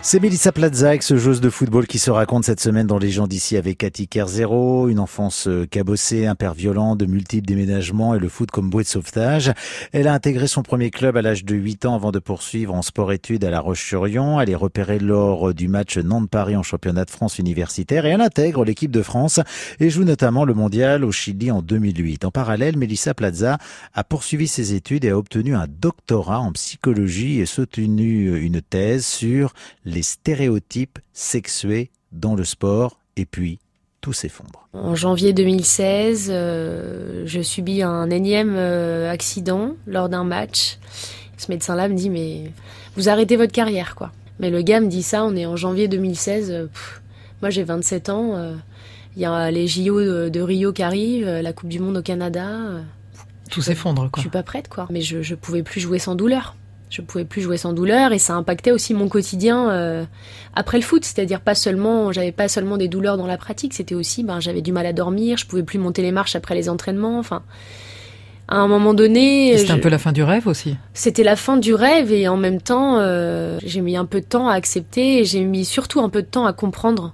C'est Melissa Plaza, ex-joueuse de football, qui se raconte cette semaine dans Les gens d'ici avec Cathy Kerzero, une enfance euh, cabossée, un père violent, de multiples déménagements et le foot comme bouée de sauvetage. Elle a intégré son premier club à l'âge de 8 ans avant de poursuivre en sport-études à La Roche-sur-Yon. Elle est repérée lors du match Nantes-Paris en championnat de France universitaire et elle intègre l'équipe de France et joue notamment le mondial au Chili en 2008. En parallèle, Melissa Plaza a poursuivi ses études et a obtenu un doctorat en psychologie et soutenu une thèse sur les stéréotypes sexués dans le sport et puis tout s'effondre. En janvier 2016, euh, je subis un énième euh, accident lors d'un match. Ce médecin-là me dit mais vous arrêtez votre carrière quoi. Mais le gars me dit ça, on est en janvier 2016. Euh, moi j'ai 27 ans. Il y a les JO de, Rio qui arrivent, la Coupe du Monde au Canada. Tout s'effondre quoi. Je suis pas prête quoi. Mais je, je pouvais plus jouer sans douleur je pouvais plus jouer sans douleur et ça impactait aussi mon quotidien euh, après le foot. C'est-à-dire pas seulement j'avais pas seulement des douleurs dans la pratique c'était aussi ben j'avais du mal à dormir je pouvais plus monter les marches après les entraînements. Enfin à un moment donné c'était un peu la fin du rêve aussi. C'était la fin du rêve et en même temps euh, j'ai mis un peu de temps à accepter et j'ai mis surtout un peu de temps à comprendre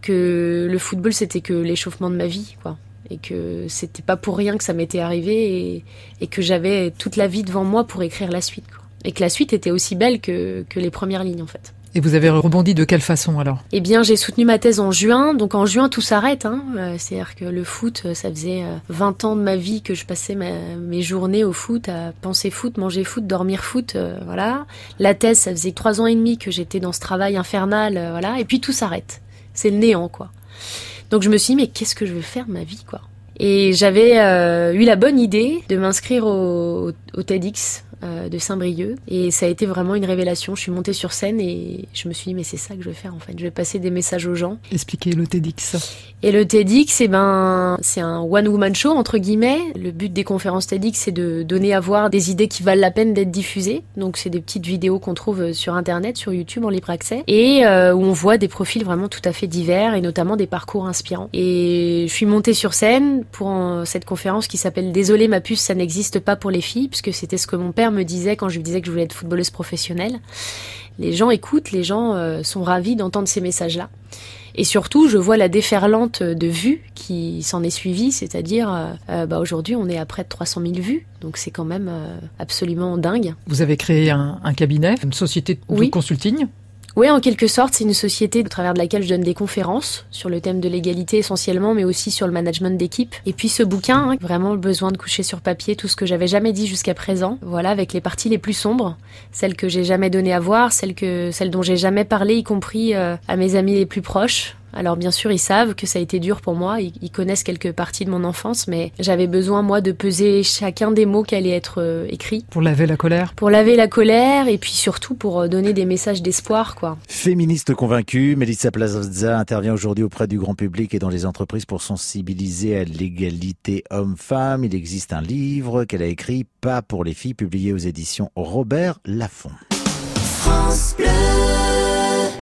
que le football c'était que l'échauffement de ma vie quoi. Et que c'était pas pour rien que ça m'était arrivé et, et que j'avais toute la vie devant moi pour écrire la suite quoi et que la suite était aussi belle que, que les premières lignes en fait. Et vous avez rebondi de quelle façon alors? Eh bien, j'ai soutenu ma thèse en juin, donc en juin tout s'arrête. Hein. Euh, c'est-à-dire que le foot, euh, ça faisait 20 euh, ans de ma vie que je passais mes journées au foot, à penser foot, manger foot, dormir foot, voilà. La thèse, ça faisait trois ans et demi que j'étais dans ce travail infernal, voilà. Et puis tout s'arrête, c'est le néant, quoi. Donc je me suis dit, mais qu'est-ce que je veux faire de ma vie, quoi? Et j'avais eu la bonne idée de m'inscrire au, au TEDx de Saint-Brieuc. Et ça a été vraiment une révélation. Je suis montée sur scène et je me suis dit, mais c'est ça que je vais faire en fait. Je vais passer des messages aux gens. Expliquez le TEDx. Et le TEDx, eh ben, c'est un one-woman show, entre guillemets. Le but des conférences TEDx, c'est de donner à voir des idées qui valent la peine d'être diffusées. Donc, c'est des petites vidéos qu'on trouve sur Internet, sur YouTube, en libre accès. Et euh, où on voit des profils vraiment tout à fait divers et notamment des parcours inspirants. Et je suis montée sur scène pour cette conférence qui s'appelle Désolé ma puce, ça n'existe pas pour les filles, puisque c'était ce que mon père me disait quand je lui disais que je voulais être footballeuse professionnelle. Les gens écoutent, les gens euh, sont ravis d'entendre ces messages-là. Et surtout, je vois la déferlante de vues qui s'en est suivie, c'est-à-dire euh, euh, bah aujourd'hui on est à près de 300 000 vues, donc c'est quand même absolument dingue. Vous avez créé un, cabinet, une société de consulting? Oui, en quelque sorte, c'est une société au travers de laquelle je donne des conférences sur le thème de l'égalité essentiellement, mais aussi sur le management d'équipe. Et puis ce bouquin, hein, vraiment le besoin de coucher sur papier tout ce que j'avais jamais dit jusqu'à présent. Voilà, avec les parties les plus sombres, celles que j'ai jamais donné à voir, celles que, celles dont j'ai jamais parlé, y compris euh, à mes amis les plus proches. Alors bien sûr, ils savent que ça a été dur pour moi, ils, connaissent quelques parties de mon enfance, mais j'avais besoin, moi, de peser chacun des mots qui allaient être euh, écrits. Pour laver la colère Pour laver la colère, et puis surtout pour euh, donner des messages d'espoir, quoi. Féministe convaincue, Melissa Plaza intervient aujourd'hui auprès du grand public et dans les entreprises pour sensibiliser à l'égalité homme-femme. Il existe un livre qu'elle a écrit, Pas pour les filles, publié aux éditions Robert Laffont. France Bleu.